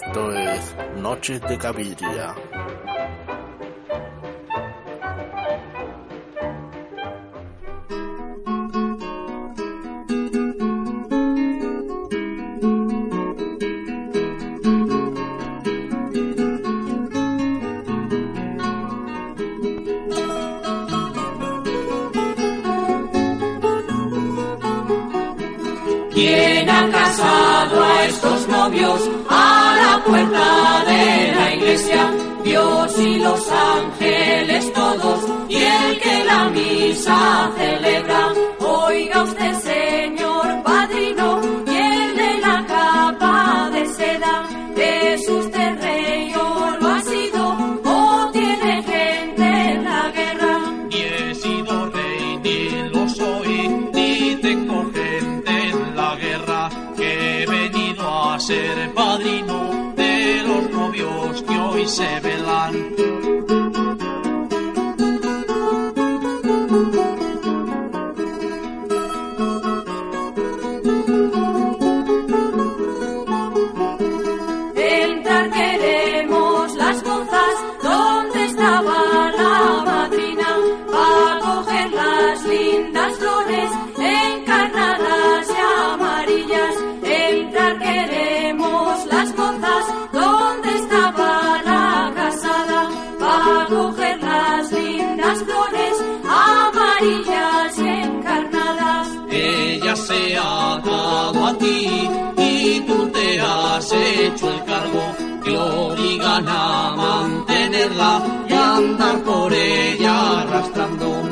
Esto es Noches de Cabiria. ¿Quién puerta de la iglesia? Dios y los ángeles todos y el que la misa celebra. Oiga usted, señor Babylon has hecho el cargo que obligan a mantenerla y andar por ella arrastrando.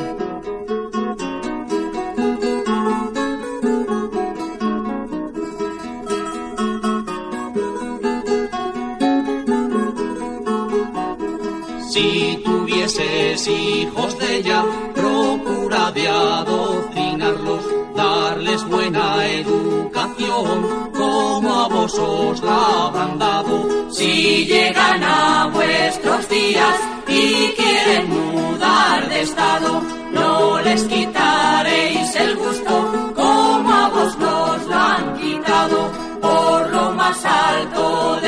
Si tuvieses hijos de ella, procura de adoctrinarlos, darles buena educación, Si llegan a vuestros días y quieren mudar de estado, no les quitaréis el gusto como a vos nos lo han quitado. Por lo más alto del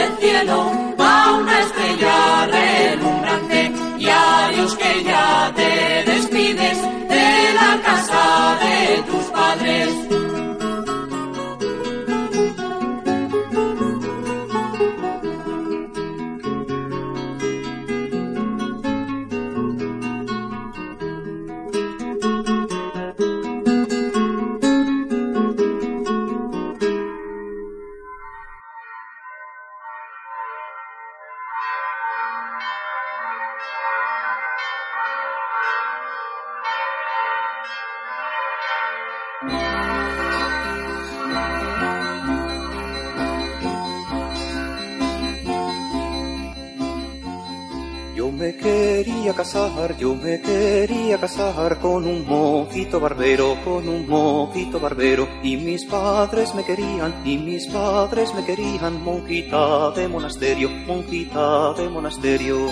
yo me quería casar con un mojito barbero, con un mojito barbero. Y mis padres me querían, y mis padres me querían, monjita de monasterio, monjita de monasterio.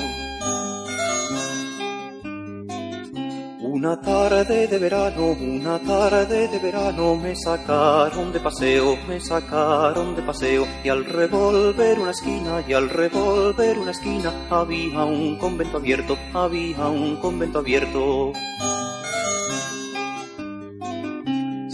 Una tarde de verano, una tarde de verano me sacaron de paseo, me sacaron de paseo y al revolver una esquina y al revolver una esquina había un convento abierto, había un convento abierto.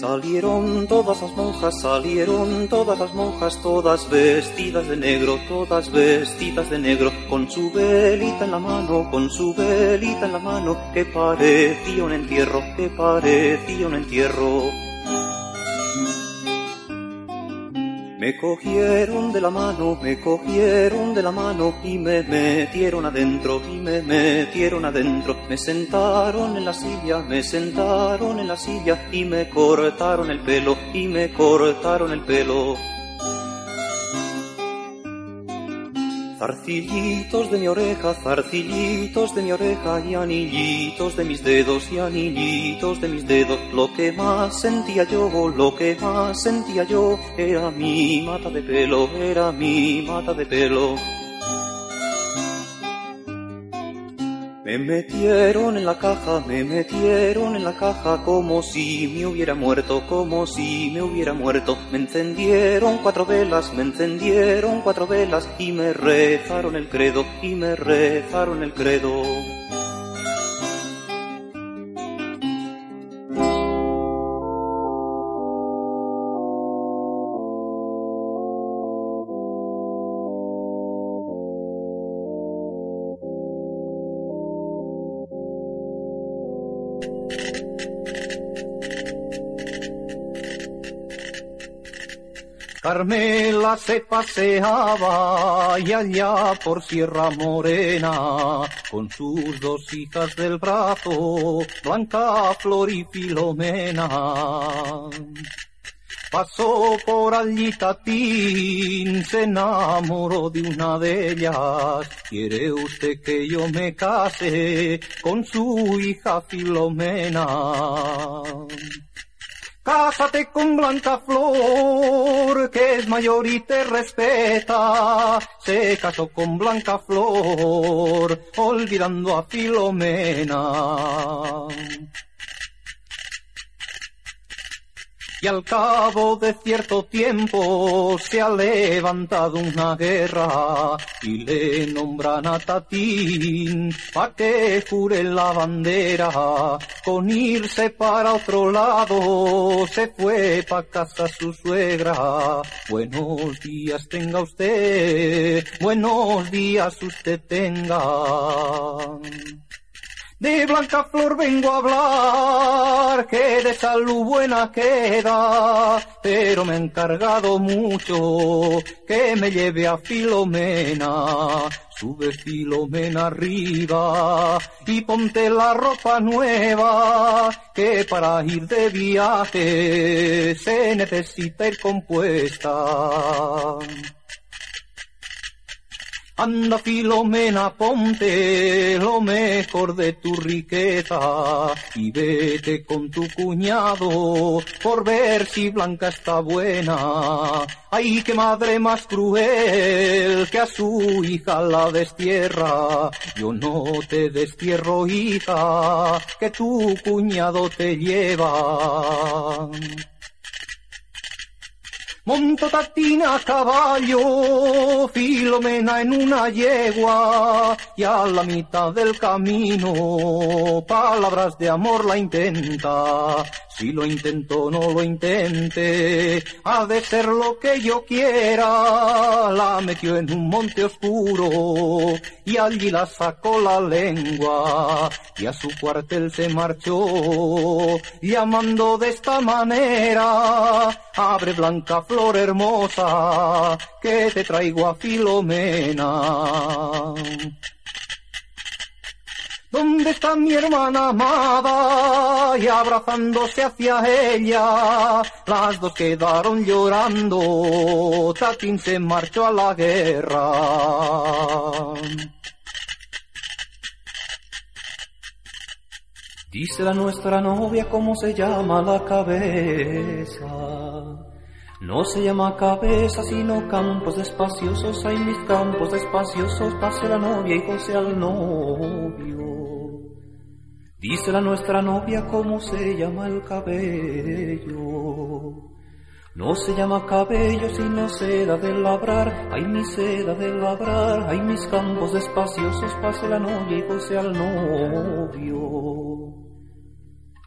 Salieron todas las monjas, salieron todas las monjas, todas vestidas de negro, todas vestidas de negro, con su velita en la mano, con su velita en la mano, que parecía un entierro, que parecía un entierro. Me cogieron de la mano, me cogieron de la mano y me metieron adentro, y me metieron adentro. Me sentaron en la silla, me sentaron en la silla y me cortaron el pelo, y me cortaron el pelo. Zarcillitos de mi oreja, zarcillitos de mi oreja y anillitos de mis dedos y anillitos de mis dedos. Lo que más sentía yo, lo que más sentía yo era mi mata de pelo, era mi mata de pelo. Me metieron en la caja, me metieron en la caja como si me hubiera muerto, como si me hubiera muerto. Me encendieron cuatro velas, me encendieron cuatro velas y me rezaron el credo, y me rezaron el credo. Carmela se paseaba y allá por Sierra Morena con sus dos hijas del brazo, Blanca Flor y Filomena. Pasó por allí Tatín, se enamoró de una de ellas. ¿Quiere usted que yo me case con su hija Filomena? Cásate con Blanca Flor, que es mayor y te respeta. Se casó con Blanca Flor, olvidando a Filomena. Y al cabo de cierto tiempo se ha levantado una guerra y le nombran a Tatín pa' que jure la bandera. Con irse para otro lado se fue pa' casa su suegra. Buenos días tenga usted, buenos días usted tenga. De Blanca Flor vengo a hablar, que de salud buena queda, pero me he encargado mucho que me lleve a Filomena. Sube Filomena arriba y ponte la ropa nueva, que para ir de viaje se necesita ir compuesta. Anda Filomena, ponte lo mejor de tu riqueza y vete con tu cuñado por ver si Blanca está buena. Ay, qué madre más cruel que a su hija la destierra. Yo no te destierro, hija, que tu cuñado te lleva. Monto tatina a caballo, Filomena en una yegua, y a la mitad del camino, palabras de amor la intenta. Si lo intento, no lo intente, ha de ser lo que yo quiera. La metió en un monte oscuro, y allí la sacó la lengua, y a su cuartel se marchó, llamando de esta manera, abre blanca flor hermosa, que te traigo a Filomena. ¿Dónde está mi hermana amada? Y abrazándose hacia ella, las dos quedaron llorando. Tatín se marchó a la guerra. Dice la nuestra novia cómo se llama la cabeza. No se llama cabeza, sino campos despaciosos. Hay mis campos despaciosos, pase la novia y goce al novio. Dice la nuestra novia cómo se llama el cabello. No se llama cabello, sino seda de labrar. Hay mi seda de labrar, hay mis campos despaciosos, pase la novia y goce al novio.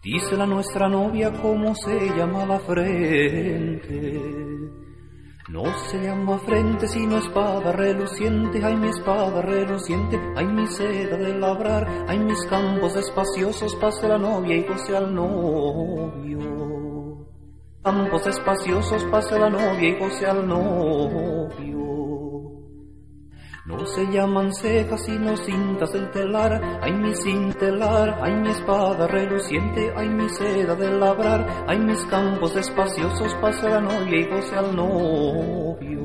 Dice la nuestra novia cómo se llama la frente. No se llama frente sino espada reluciente, hay mi espada reluciente, hay mi seda de labrar, hay mis campos espaciosos, pase la novia y goce al novio. Campos espaciosos pase la novia y goce al novio. No se llaman cejas sino cintas del telar, ay mi cintelar, ay mi espada reluciente, ay mi seda de labrar, ay mis campos espaciosos pase la novia y goce al novio.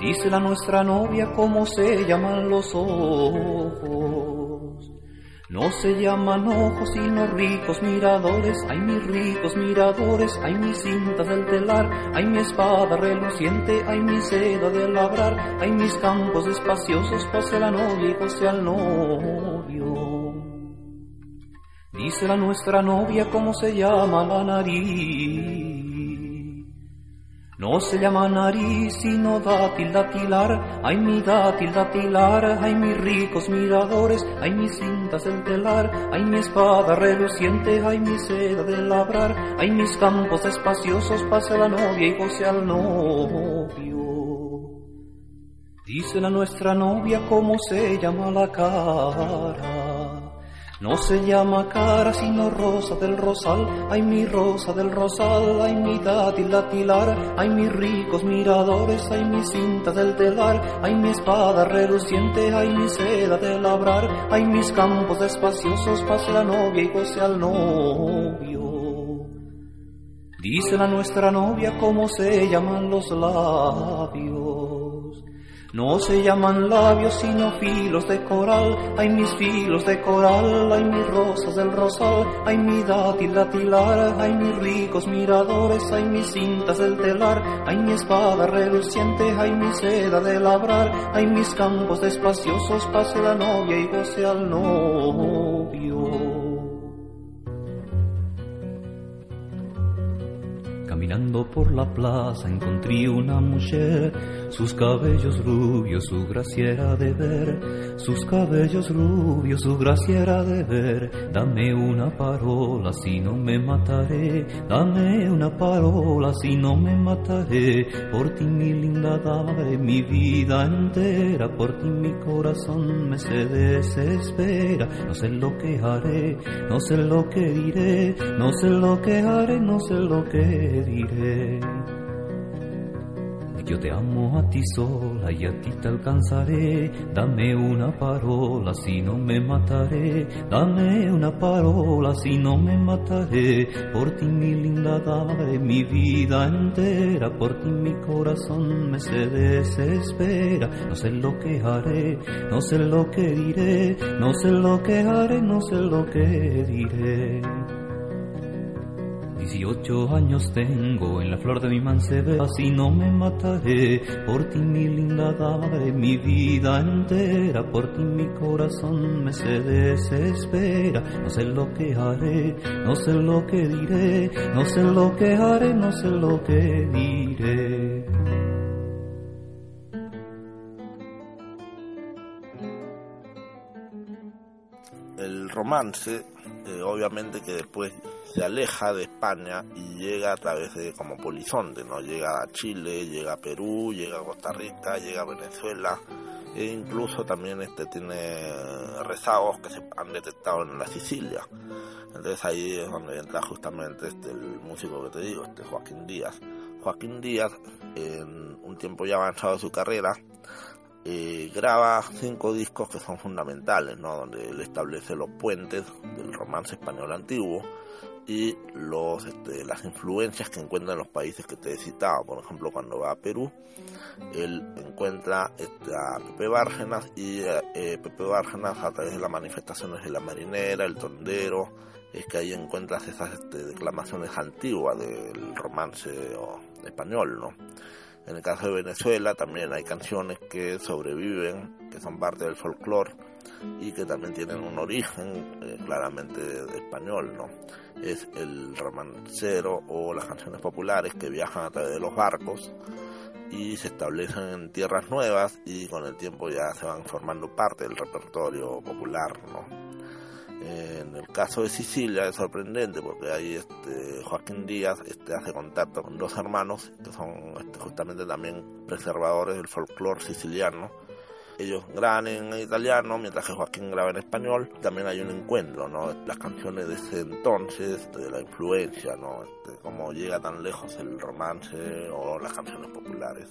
Dice la nuestra novia cómo se llaman los ojos. No se llaman ojos sino ricos miradores, hay mis ricos miradores, hay mis cintas del telar, hay mi espada reluciente, hay mi seda de labrar, hay mis campos espaciosos, pase la novia y pase al novio. Dice la nuestra novia cómo se llama la nariz. No se llama nariz sino dátil datilar, ay mi dátil datilar, ay mis ricos miradores, ay mis cintas del telar, ay mi espada reluciente, ay mi seda de labrar, ay mis campos espaciosos, pase la novia y goce al novio. Dice la nuestra novia cómo se llama la cara. No se llama cara sino rosa del rosal, ay mi rosa del rosal, ay mi dátil datilar, ay mis ricos miradores, ay mi cinta del telar, ay mi espada reluciente, ay mi seda de labrar, ay mis campos espaciosos, pase la novia y goce al novio. Dice la nuestra novia cómo se llaman los labios. No se llaman labios sino filos de coral, hay mis filos de coral, hay mis rosas del rosal, hay mi dátil datilar, hay mis ricos miradores, hay mis cintas del telar, hay mi espada reluciente, hay mi seda de labrar, hay mis campos despaciosos, pase la novia y goce al novio. Caminando por la plaza encontré una mujer, sus cabellos rubios, su gracia era de ver, sus cabellos rubios, su gracia era de ver. Dame una parola si no me mataré, dame una parola si no me mataré. Por ti mi linda dame mi vida entera, por ti mi corazón me se desespera. No sé lo que haré, no sé lo que diré, no sé lo que haré, no sé lo que diré Yo te amo a ti sola y a ti te alcanzaré. Dame una parola si no me mataré. Dame una parola si no me mataré. Por ti mi linda dame mi vida entera. Por ti mi corazón me se desespera. No sé lo que haré, no sé lo que diré. No sé lo que haré, no sé lo que diré. Dieciocho años tengo en la flor de mi mancebera, así no me mataré. Por ti mi linda dame mi vida entera, por ti mi corazón me se desespera. No sé lo que haré, no sé lo que diré, no sé lo que haré, no sé lo que diré. El romance, eh, obviamente que después se aleja de España y llega a través de como polizonte, ¿no? Llega a Chile, llega a Perú, llega a Costa Rica, llega a Venezuela e incluso también este tiene rezagos que se han detectado en la Sicilia. Entonces ahí es donde entra justamente este el músico que te digo, este Joaquín Díaz. Joaquín Díaz, en un tiempo ya avanzado de su carrera, eh, graba cinco discos que son fundamentales, ¿no? donde él establece los puentes del romance español antiguo y los, este, las influencias que encuentra en los países que te he citado. Por ejemplo, cuando va a Perú, él encuentra este, a Pepe Bárgenas y eh, Pepe Bárgenas a través de las manifestaciones de la marinera, el tondero, es que ahí encuentras esas este, declamaciones antiguas del romance español, ¿no? En el caso de Venezuela también hay canciones que sobreviven, que son parte del folclore y que también tienen un origen eh, claramente español, ¿no? Es el romancero o las canciones populares que viajan a través de los barcos y se establecen en tierras nuevas y con el tiempo ya se van formando parte del repertorio popular, ¿no? En el caso de Sicilia es sorprendente porque ahí este, Joaquín Díaz este, hace contacto con dos hermanos que son este, justamente también preservadores del folclore siciliano ellos graban en italiano, mientras que Joaquín graba en español. También hay un encuentro, ¿no? Las canciones de ese entonces, de la influencia, ¿no? Este, cómo llega tan lejos el romance o las canciones populares.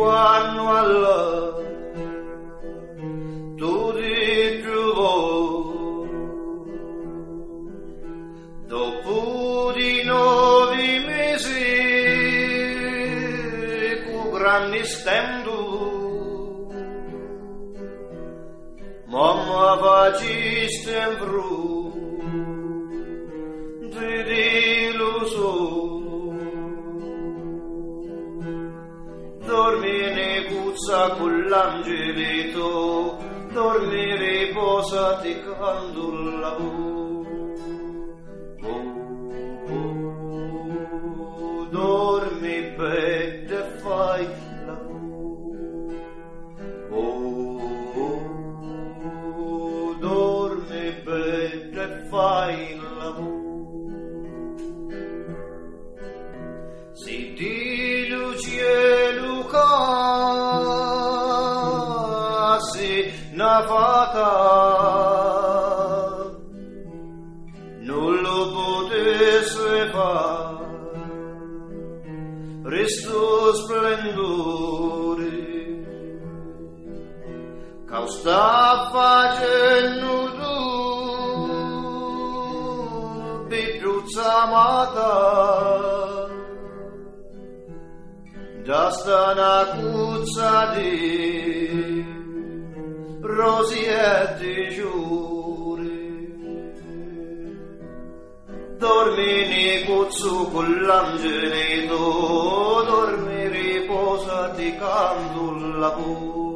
quando allora tu ti trovò dopo di nove mesi cu grandi stendo. Mamma faciste in bru di delusione forza con l'angelito, dormi riposati quando lavoro. Oh, oh, oh, oh dormi bene. fatal non lo potesse far resto splendore. Cau sta facendo tu bibruzza da sta na di rosi e digiuri. Dormi ne cozzo con l'angelito, dormi riposati canto la pura.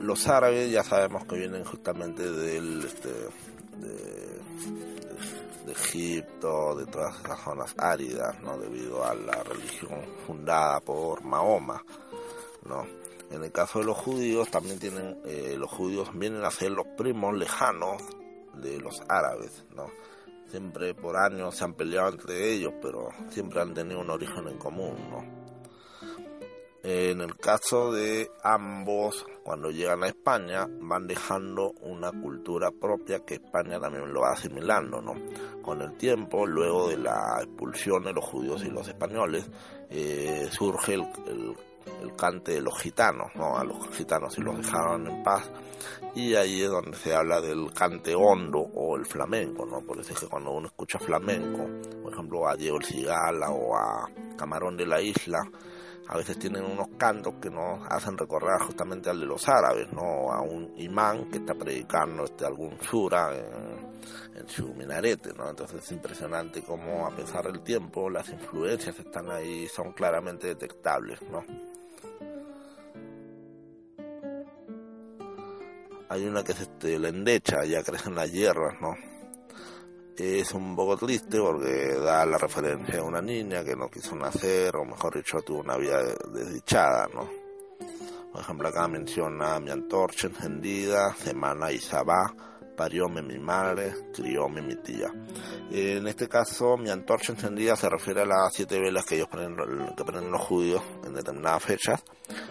Los árabes ya sabemos que vienen justamente del este, de, Egipto, de todas esas zonas áridas, ¿no? debido a la religión fundada por Mahoma. ¿no? En el caso de los judíos, también tienen, eh, los judíos vienen a ser los primos lejanos de los árabes. ¿no? Siempre por años se han peleado entre ellos, pero siempre han tenido un origen en común. ¿no? En el caso de ambos, cuando llegan a España, van dejando una cultura propia que España también lo va asimilando, ¿no? Con el tiempo, luego de la expulsión de los judíos y los españoles, eh, surge el, cante de los gitanos, ¿no? A los gitanos y los dejaron en paz, y ahí es donde se habla del cante hondo o el flamenco, ¿no? Por eso es que cuando uno escucha flamenco, por ejemplo a Diego el Cigala o a Camarón de la Isla, a veces tienen unos cantos que nos hacen recordar justamente al de los árabes, ¿no? A un imán que está predicando este, algún sura en, su minarete, ¿no? Entonces es impresionante cómo a pesar del tiempo las influencias están ahí, son claramente detectables, ¿no? Hay una que es este, la endecha, ya crecen las hierbas, ¿no? Es un poco triste porque da la referencia a una niña que no quiso nacer, o mejor dicho, tuvo una vida desdichada, ¿no? Por ejemplo, acá menciona mi antorcha encendida, semana y sabá, parióme mi madre, crióme mi tía. En este caso, mi antorcha encendida se refiere a las siete velas que ellos ponen, que ponen los judíos en determinadas fechas.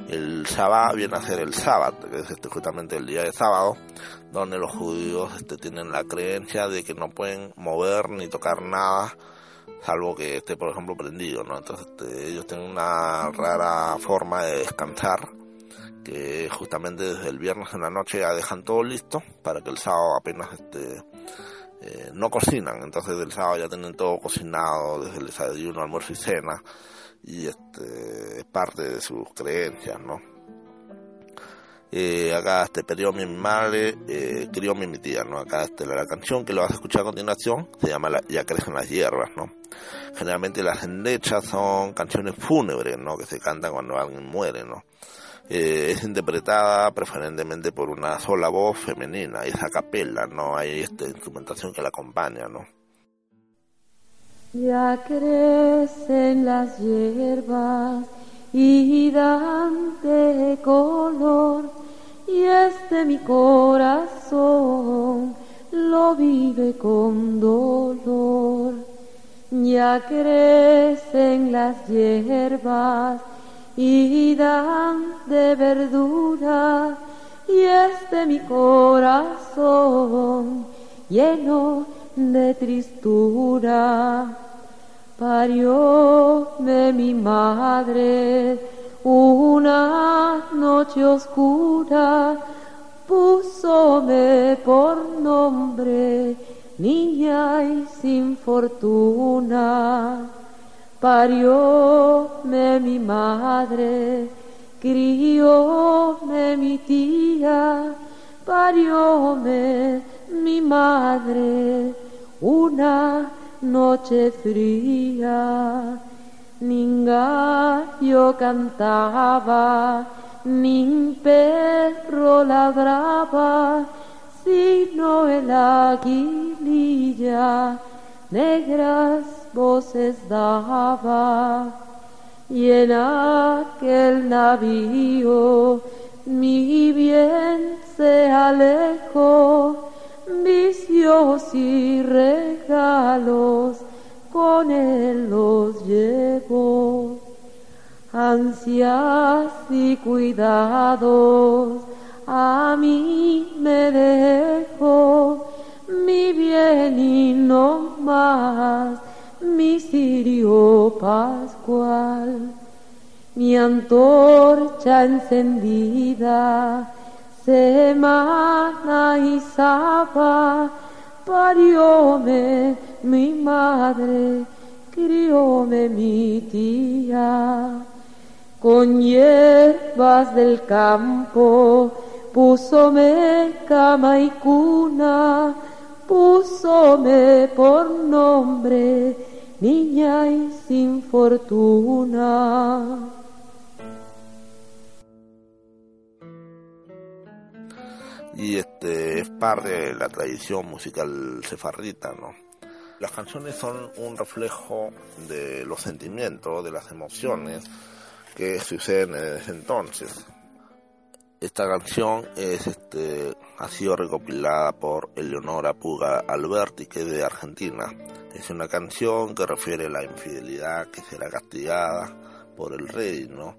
El sábado viene a ser el sábado, que es este, justamente el día de sábado, donde los judíos este, tienen la creencia de que no pueden mover ni tocar nada salvo que esté, por ejemplo, prendido, ¿no? Entonces este, ellos tienen una rara forma de descansar, que justamente desde el viernes en la noche ya dejan todo listo para que el sábado apenas este, eh, no cocinan, entonces el sábado ya tienen todo cocinado, desde el desayuno, almuerzo y cena, y este, es parte de sus creencias, ¿no? Eh, acá este periodo mi madre, eh, crió mi tía, ¿no? Acá este, la, canción que lo vas a escuchar a continuación se llama Ya crecen las hierbas, ¿no? Generalmente las endechas son canciones fúnebres, ¿no? Que se cantan cuando alguien muere, ¿no? Eh, es interpretada preferentemente por una sola voz femenina, es a capella, no hay esta instrumentación que la acompaña, ¿no? Ya crecen las hierbas y dan de color y este mi corazón lo vive con dolor. Ya crecen las hierbas y dan de verdura y este mi corazón lleno de tristura. Parióme mi madre una noche oscura púsome por nombre niña y sin fortuna. Parióme mi madre, crióme mi tía, parióme mi madre. Una noche fría yo cantaba, nin perro ladraba, sino el aguililla negras voces daba. Y en aquel navío mi bien se alejó, vicios y regalos con él los llevo. Ansias y cuidados a mí me dejo, mi bien y no más, mi sirio pascual, mi antorcha encendida, semana y sábado parióme mi madre, crióme mi tía. Con hierbas del campo púsome cama y cuna, púsome por nombre niña y sin fortuna. y este es parte de la tradición musical sefarrita, ¿no? Las canciones son un reflejo de los sentimientos, de las emociones que suceden desde entonces. Esta canción es este ha sido recopilada por Eleonora Puga Alberti, que es de Argentina. Es una canción que refiere a la infidelidad que será castigada por el rey, ¿no?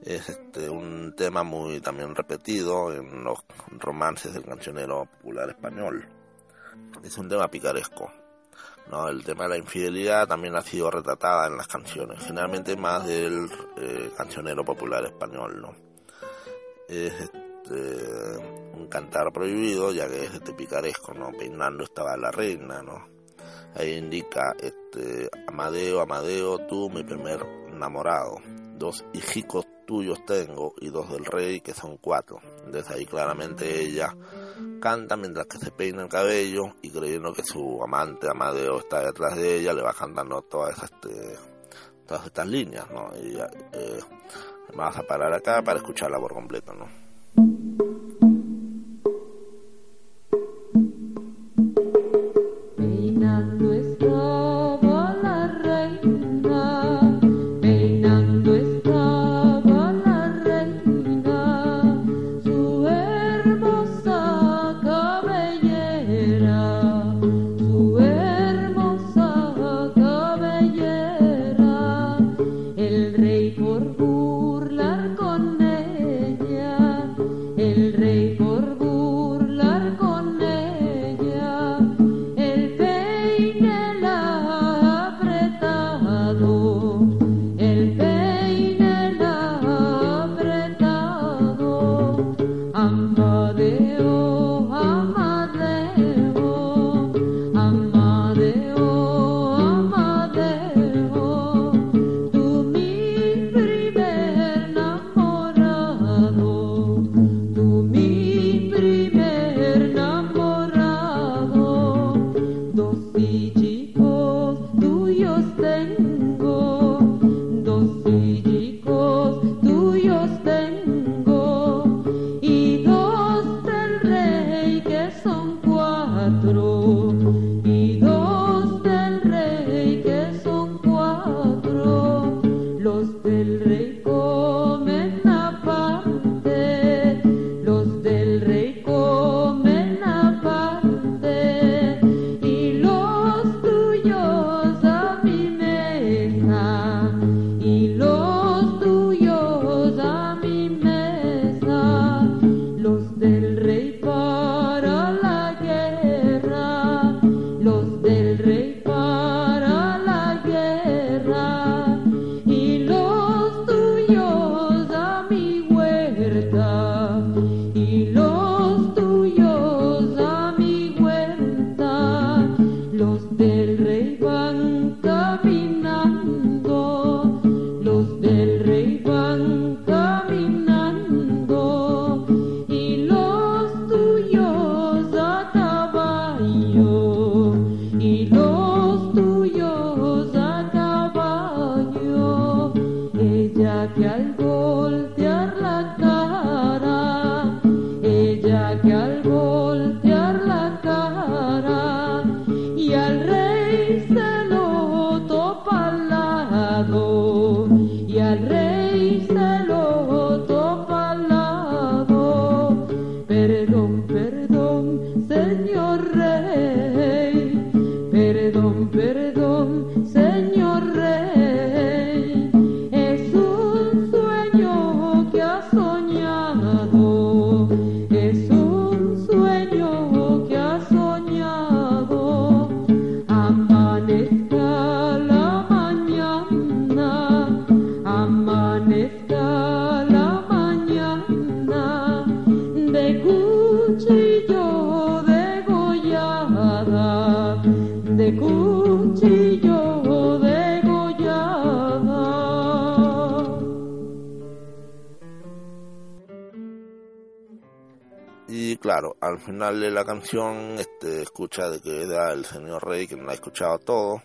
es este un tema muy también repetido en los romances del cancionero popular español. Es un tema picaresco. ¿no? El tema de la infidelidad también ha sido retratada en las canciones, generalmente más del eh, cancionero popular español. ¿no? Es este, un cantar prohibido, ya que es este picaresco, ¿no? peinando estaba la reina. ¿no? Ahí indica este, Amadeo, Amadeo, tú mi primer enamorado, dos hijicos tuyos tengo y dos del rey que son cuatro. Entonces ahí claramente ella canta mientras que se peina el cabello y creyendo que su amante Amadeo está detrás de ella le va cantando todas este, todas estas líneas, ¿no? Y eh, vas a parar acá para escucharla por completo, ¿no? Al final de la canción este, escucha de que era el señor rey que no la ha escuchado todo.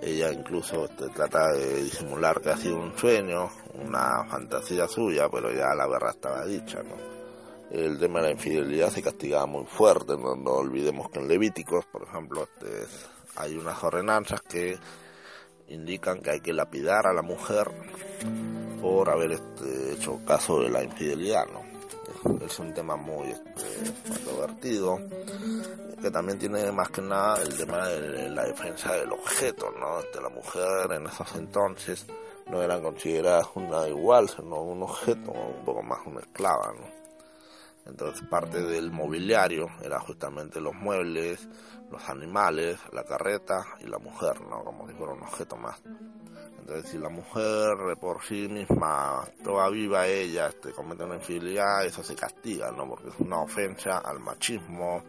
Ella incluso este, trata de disimular que ha sido un sueño, una fantasía suya, pero ya la verdad estaba dicha. El tema de la infidelidad se castigaba muy fuerte, no, no olvidemos que en Levíticos, por ejemplo, este, hay unas ordenanzas que indican que hay que lapidar a la mujer por haber este, hecho caso de la infidelidad. Es un tema muy este, controvertido que también tiene más que nada el tema de la defensa del objeto no este, la mujer en esos entonces no eran consideradas una igual sino un objeto un poco más una esclava no entonces parte del mobiliario era justamente los muebles los animales la carreta y la mujer no como si fuera un objeto más entonces, si la mujer por sí misma, toda viva ella, este, comete una infidelidad, eso se castiga, ¿no? Porque es una ofensa al machismo,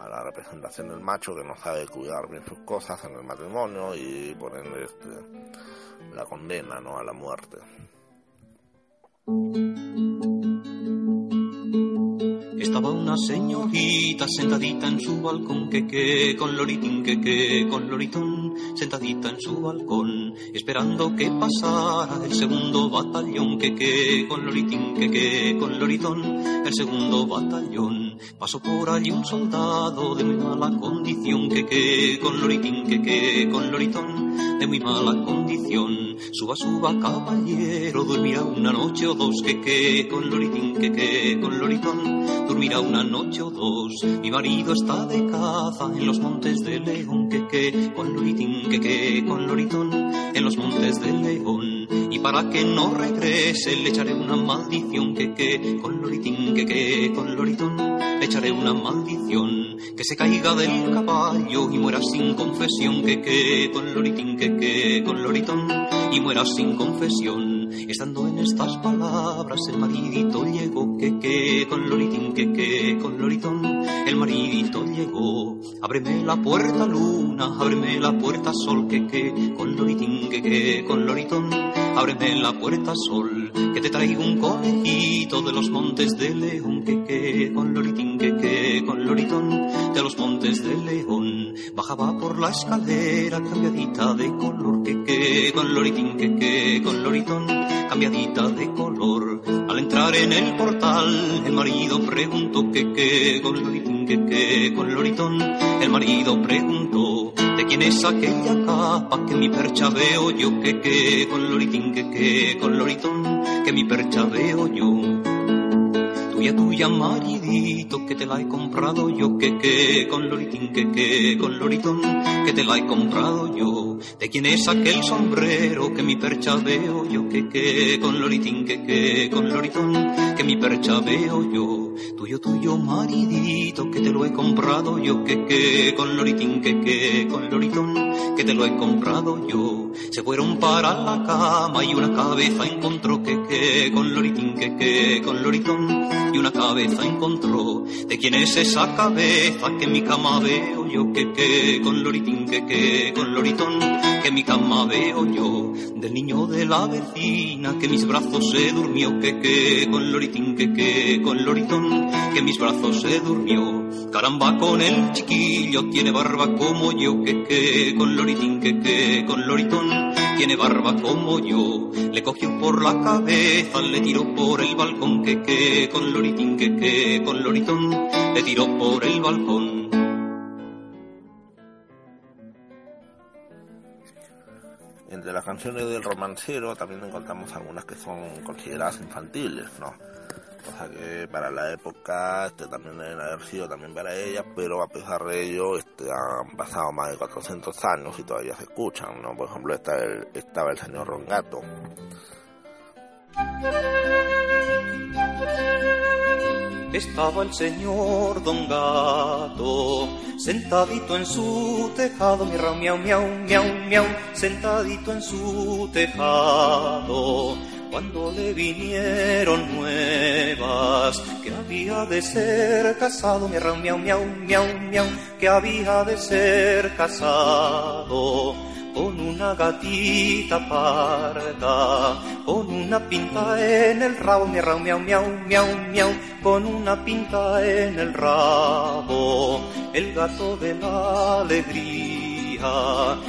a la representación del macho que no sabe cuidar bien sus cosas en el matrimonio y por ende este, la condena, ¿no? A la muerte. Estaba una señorita sentadita en su balcón, que que, con loritín, que que, con loritón, sentadita en su balcón, esperando que pasara el segundo batallón, que que, con loritín, que que, con loritón, el segundo batallón. Pasó por allí un soldado de muy mala condición, que que, con loritín, que que, con loritón, de muy mala condición. Suba, suba, caballero, dormirá una noche o dos, que que, con loritín, que que, con loritón, dormirá una noche o dos. Mi marido está de caza en los montes de León, que que, con loritín, que que, con loritón, en los montes de León. Y para que no regrese le echaré una maldición, que que, con loritín, que que, con loritón, echaré una maldición. Que se caiga del caballo y muera sin confesión, que que, con loritín, que que, con loritón, y muera sin confesión. Estando en estas palabras el maridito llegó, que que, con loritín, que que, con loritón, el maridito llegó. Ábreme la puerta luna, ábreme la puerta sol, que que, con loritín, que que, con loritón, ábreme la puerta sol, que te traigo un conejito de los montes de León, que que, con loritín, que que, con loritón, de los montes de León. Bajaba por la escalera cambiadita de color, que que, con loritín, que que, con loritón, cambiadita de color. Al entrar en el portal, el marido preguntó que qué, con loritín, que qué, con loritón. El marido preguntó, ¿de quién es aquella capa que mi percha veo yo? Que qué, con loritín, que qué, con loritón, que mi percha veo yo. Tuya, tuya, maridito, que te la he comprado yo, que que, con loritín, que que, con loritón, que te la he comprado yo. ¿De quién es aquel sombrero que mi percha veo yo, que que, con loritín, que que, con loritón, que mi percha veo yo? Tuyo, tuyo, maridito, que te lo he comprado yo, que que, con loritín, que que, con loritón, que te lo he comprado yo. Se fueron para la cama y una cabeza encontró, que que, con loritín, que que, con loritón, y una cabeza encontró. ¿De quién es esa cabeza que en mi cama veo yo? Que que, con loritín, que que, con loritón, que en mi cama veo yo. Del niño de la vecina que mis brazos se durmió, que que, con loritín, que que, con loritón, que mis brazos se durmió. Caramba con el chiquillo, tiene barba como yo, que que, con loritín, que que, con loritón, tiene barba como yo. Le cogió por la cabeza, le tiró por el balcón, que que, con loritín, que que, con loritón, le tiró por el balcón. Entre las canciones del romancero también encontramos algunas que son consideradas infantiles, ¿no? Que para la época este, también deben haber sido también para ellas, pero a pesar de ello este, han pasado más de 400 años y todavía se escuchan, ¿no? Por ejemplo, está el, estaba el señor Rongato. Estaba el señor Don Gato sentadito en su tejado, miau, miau, miau, miau, miau, sentadito en su tejado. Cuando le vinieron que había de ser casado, miau, miau, miau, miau, miau, que había de ser casado con una gatita parda, con una pinta en el rabo, miau, miau, miau, miau, miau, con una pinta en el rabo, el gato de la alegría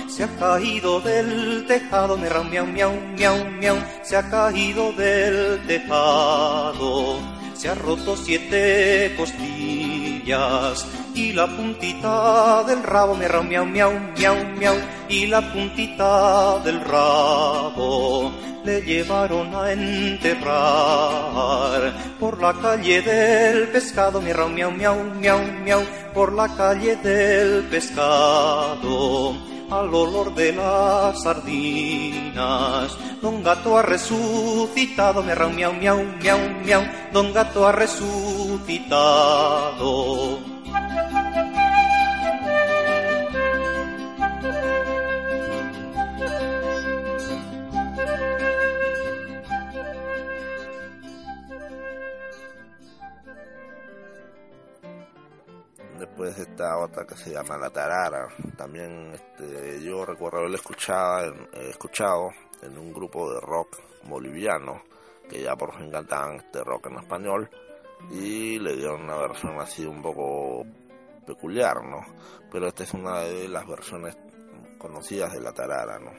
se ha caído del tejado, miau, miau, miau, miau, miau, se ha caído del tejado, se ha roto siete costillas y la puntita del rabo, miau, miau, miau, miau, miau, y la puntita del rabo le llevaron a enterrar por la calle del pescado, miau, miau, miau, miau, miau, por la calle del pescado al olor de las sardinas. Don Gato ha resucitado, miau, miau, miau, miau, miau, Don Gato ha resucitado. Después está otra que se llama La Tarara. También este, yo recuerdo haberla escuchado, eh, escuchado en un grupo de rock boliviano que ya por fin cantaban este rock en español y le dieron una versión así un poco peculiar, ¿no? Pero esta es una de las versiones conocidas de La Tarara, ¿no?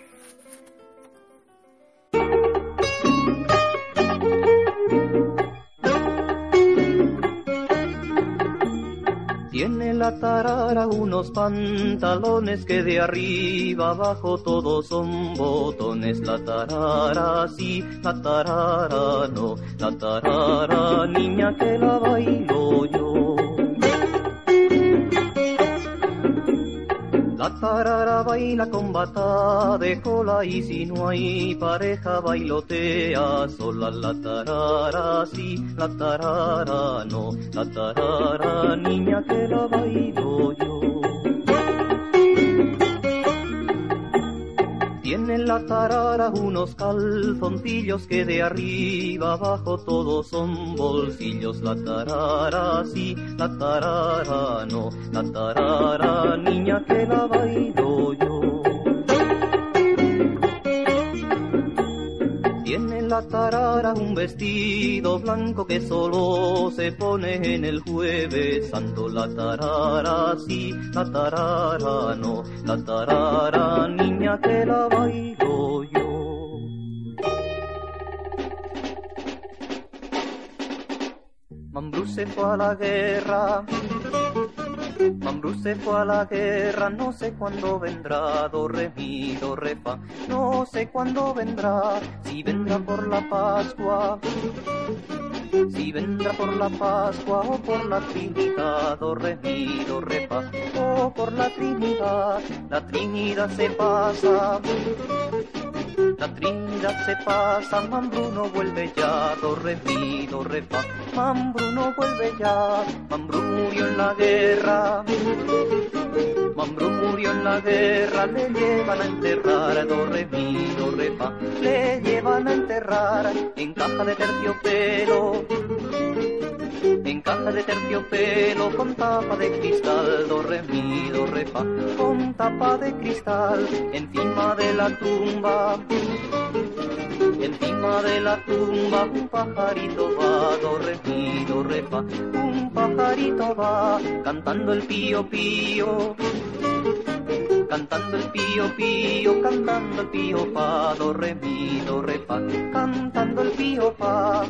Tiene la tarara unos pantalones que de arriba abajo todos son botones. La tarara sí, la tarara no, la tarara niña que la bailo yo. La tarara baila con bata de cola y si no hay pareja bailotea sola. La tarara sí, la tarara no, la tarara niña que la bailo yo. Tiene la tarara unos calzoncillos que de arriba abajo todos son bolsillos. La tarara sí, la tarara no, la tarara niña que la bailo yo. La tarara un vestido blanco que solo se pone en el jueves santo. La tarara sí, la tarara no, la tarara niña que la bailo yo. Mambrú se fue a la guerra, Mambrú se fue a la guerra, no sé cuándo vendrá, do re mi, do re no sé cuándo vendrá, si vendrá por la Pascua, si vendrá por la Pascua o por la Trinidad, do re mi, do o por la Trinidad, la Trinidad se pasa. La Trinidad se pasa, Mambruno vuelve ya, do re mi, do. Mambruno vuelve ya, Mambrú murió en la guerra. Mambrú murió en la guerra, le llevan a enterrar, do re mi. Le llevan a enterrar en caja de terciopelo. En caja de terciopelo con tapa de cristal, do re mi, do re fa, con tapa de cristal, encima de la tumba, encima de la tumba un pajarito va, do re mi, do re fa, un pajarito va, cantando el pío pío, cantando el pío pío, cantando el pío pa, do re mi, cantando el pío pa.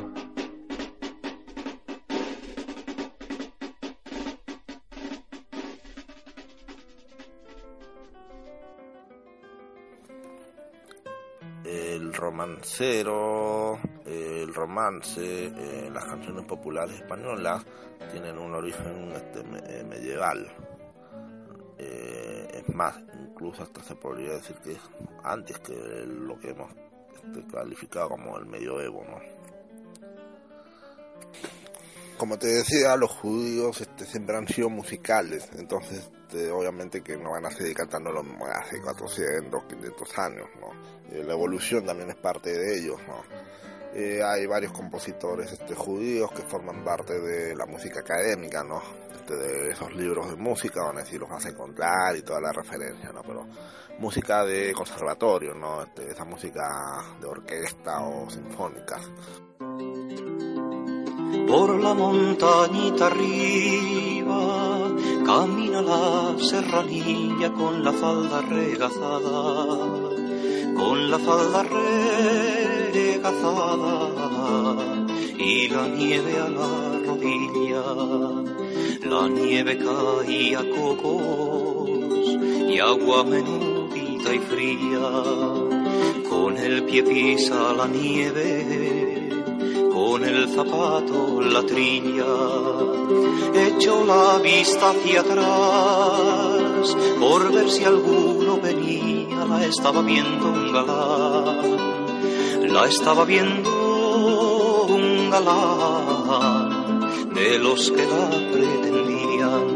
Romancero, el romance, eh, las canciones populares españolas tienen un origen este, eh, medieval. Eh, es más, incluso hasta se podría decir que es antes que lo que hemos este, calificado como el medioevo, ¿no? Como te decía, los judíos este, siempre han sido musicales, entonces este, obviamente que no van a seguir cantando lo hace 400, 500 años, ¿no? La evolución también es parte de ellos. Eh, hay varios compositores este, judíos que forman parte de la música académica, ¿no? De esos libros de música donde sí los vas a encontrar y toda la referencia, ¿no? Pero música de conservatorio, ¿no? Esa música de orquesta o sinfónica. Por la montañita arriba camina la serranilla con la falda regazada, con la falda regazada y la nieve a la rodilla. La nieve caía cocos y agua menudita y fría. Con el pie pisa la nieve con el zapato la trilla, echo la vista hacia atrás, por ver si alguno venía, la estaba viendo un galán, la estaba viendo un galán, de los que la pretendían,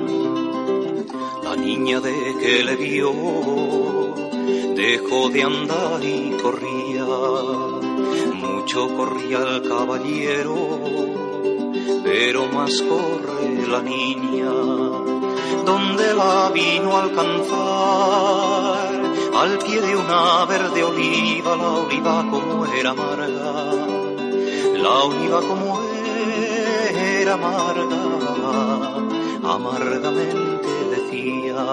la niña de que le vio, dejó de andar y corría mucho corría el caballero, pero más corre la niña, donde la vino a alcanzar, al pie de una verde oliva, la oliva como era amarga, la oliva como era amarga, amargamente decía,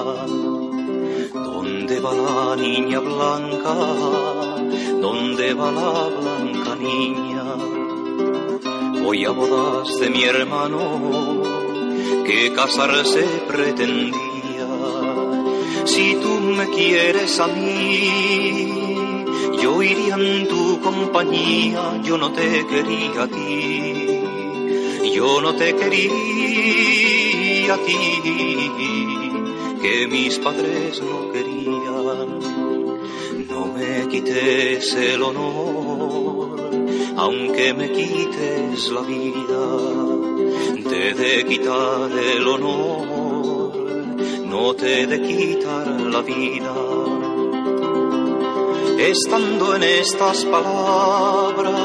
¿dónde va la niña blanca? ¿Dónde va la blanca niña? Voy a bodas de mi hermano que casarse pretendía. Si tú me quieres a mí, yo iría en tu compañía, yo no te quería a ti, yo no te quería a ti, que mis padres no querían. No me quites el honor, aunque me quites la vida, te de quitar el honor, no te de quitar la vida. Estando en estas palabras,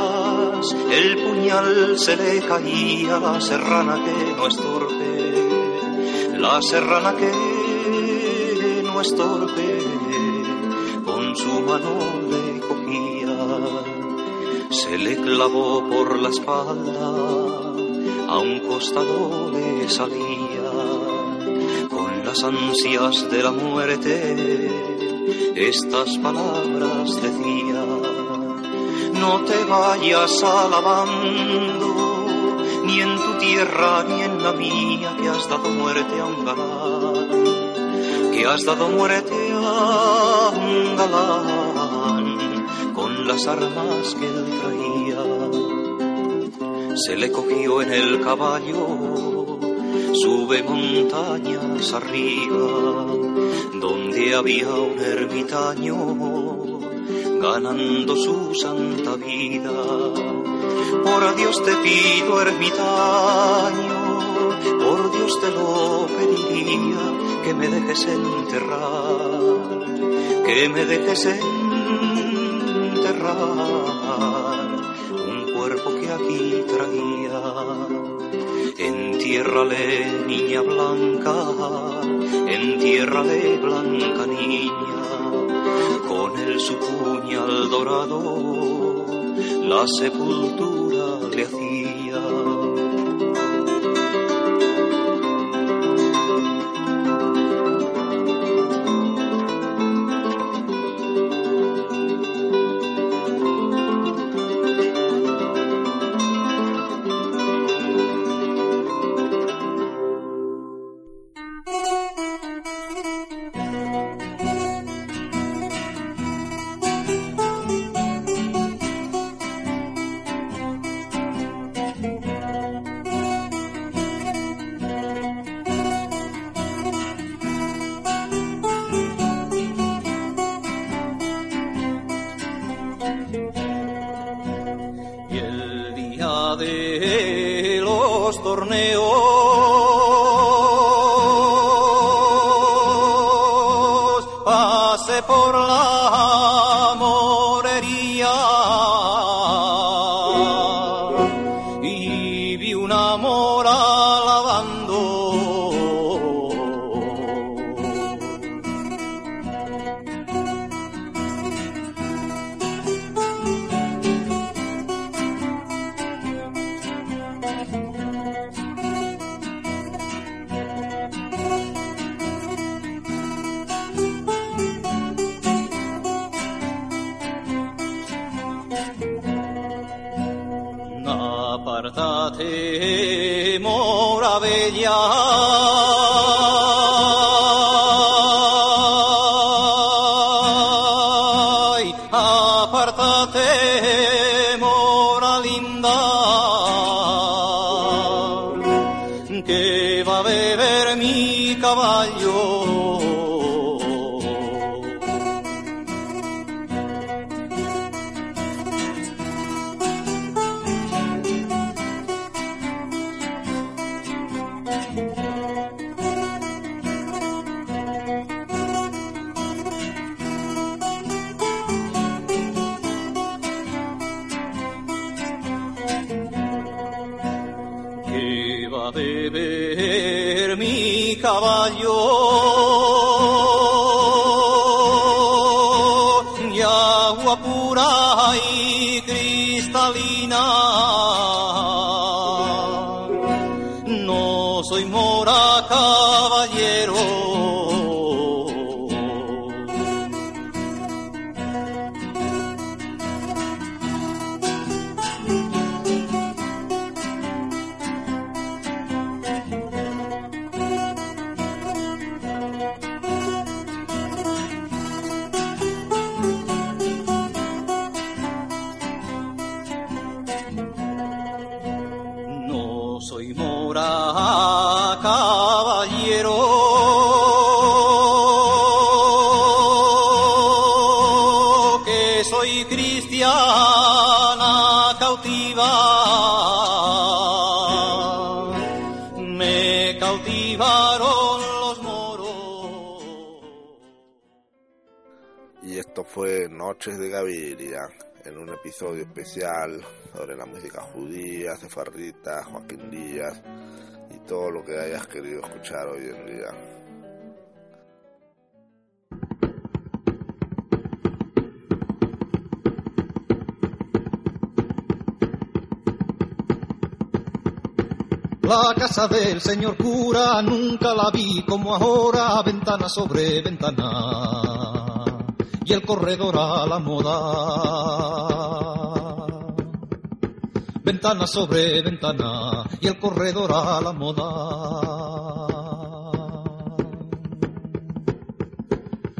el puñal se le caía a la serrana que no es torpe, la serrana que no es torpe con su mano le clavó por la espalda, a un costado le salía, con las ansias de la muerte, estas palabras decía, no te vayas alabando, ni en tu tierra ni en la mía, que has dado muerte a un galán que has dado muerte a un galán las armas que él traía. Se le cogió en el caballo, sube montañas arriba, donde había un ermitaño ganando su santa vida. Por Dios te pido, ermitaño, por Dios te lo pediría, que me dejes enterrar, que me dejes enterrar un cuerpo que aquí traía. Entiérrale, niña blanca, entiérrale, blanca niña, con el su puñal dorado, la sepultura le hacía. Y agua pura y cristalina. Noches de Gaviria, en un episodio especial sobre la música judía, sefarrita, Joaquín Díaz y todo lo que hayas querido escuchar hoy en día. La casa del señor cura nunca la vi como ahora, ventana sobre ventana y el corredor a la moda. Ventana sobre ventana y el corredor a la moda.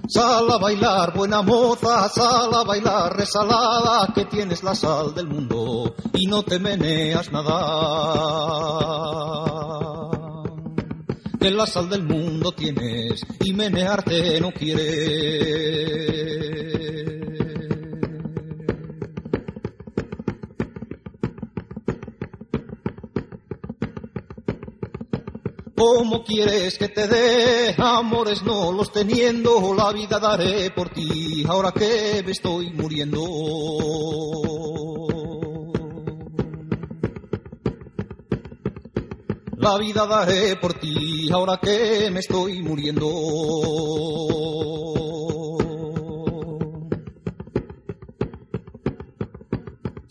Sal a bailar, buena moza, sal a bailar, resalada, que tienes la sal del mundo y no te meneas nada. Que la sal del mundo tienes y menearte no quieres. ¿Cómo quieres que te dé amores no los teniendo? La vida daré por ti, ahora que me estoy muriendo. La vida daré por ti, ahora que me estoy muriendo.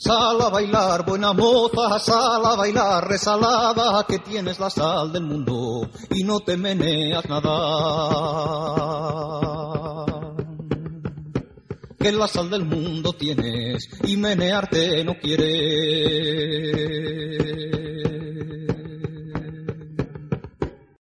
Sal a bailar, buena moza, sal a bailar, resalada, que tienes la sal del mundo y no te meneas nada. Que la sal del mundo tienes y menearte no quieres.